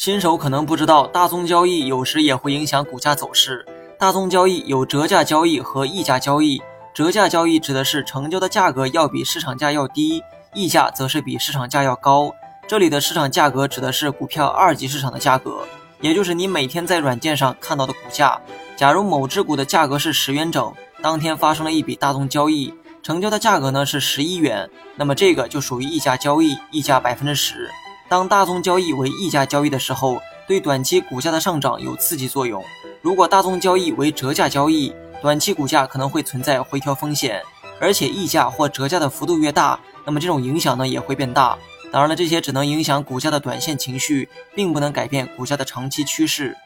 新手可能不知道，大宗交易有时也会影响股价走势。大宗交易有折价交易和溢价交易。折价交易指的是成交的价格要比市场价要低，溢价则是比市场价要高。这里的市场价格指的是股票二级市场的价格，也就是你每天在软件上看到的股价。假如某只股的价格是十元整，当天发生了一笔大宗交易，成交的价格呢是十一元，那么这个就属于溢价交易，溢价百分之十。当大宗交易为溢价交易的时候，对短期股价的上涨有刺激作用。如果大宗交易为折价交易，短期股价可能会存在回调风险，而且溢价或折价的幅度越大，那么这种影响呢也会变大。当然了，这些只能影响股价的短线情绪，并不能改变股价的长期趋势。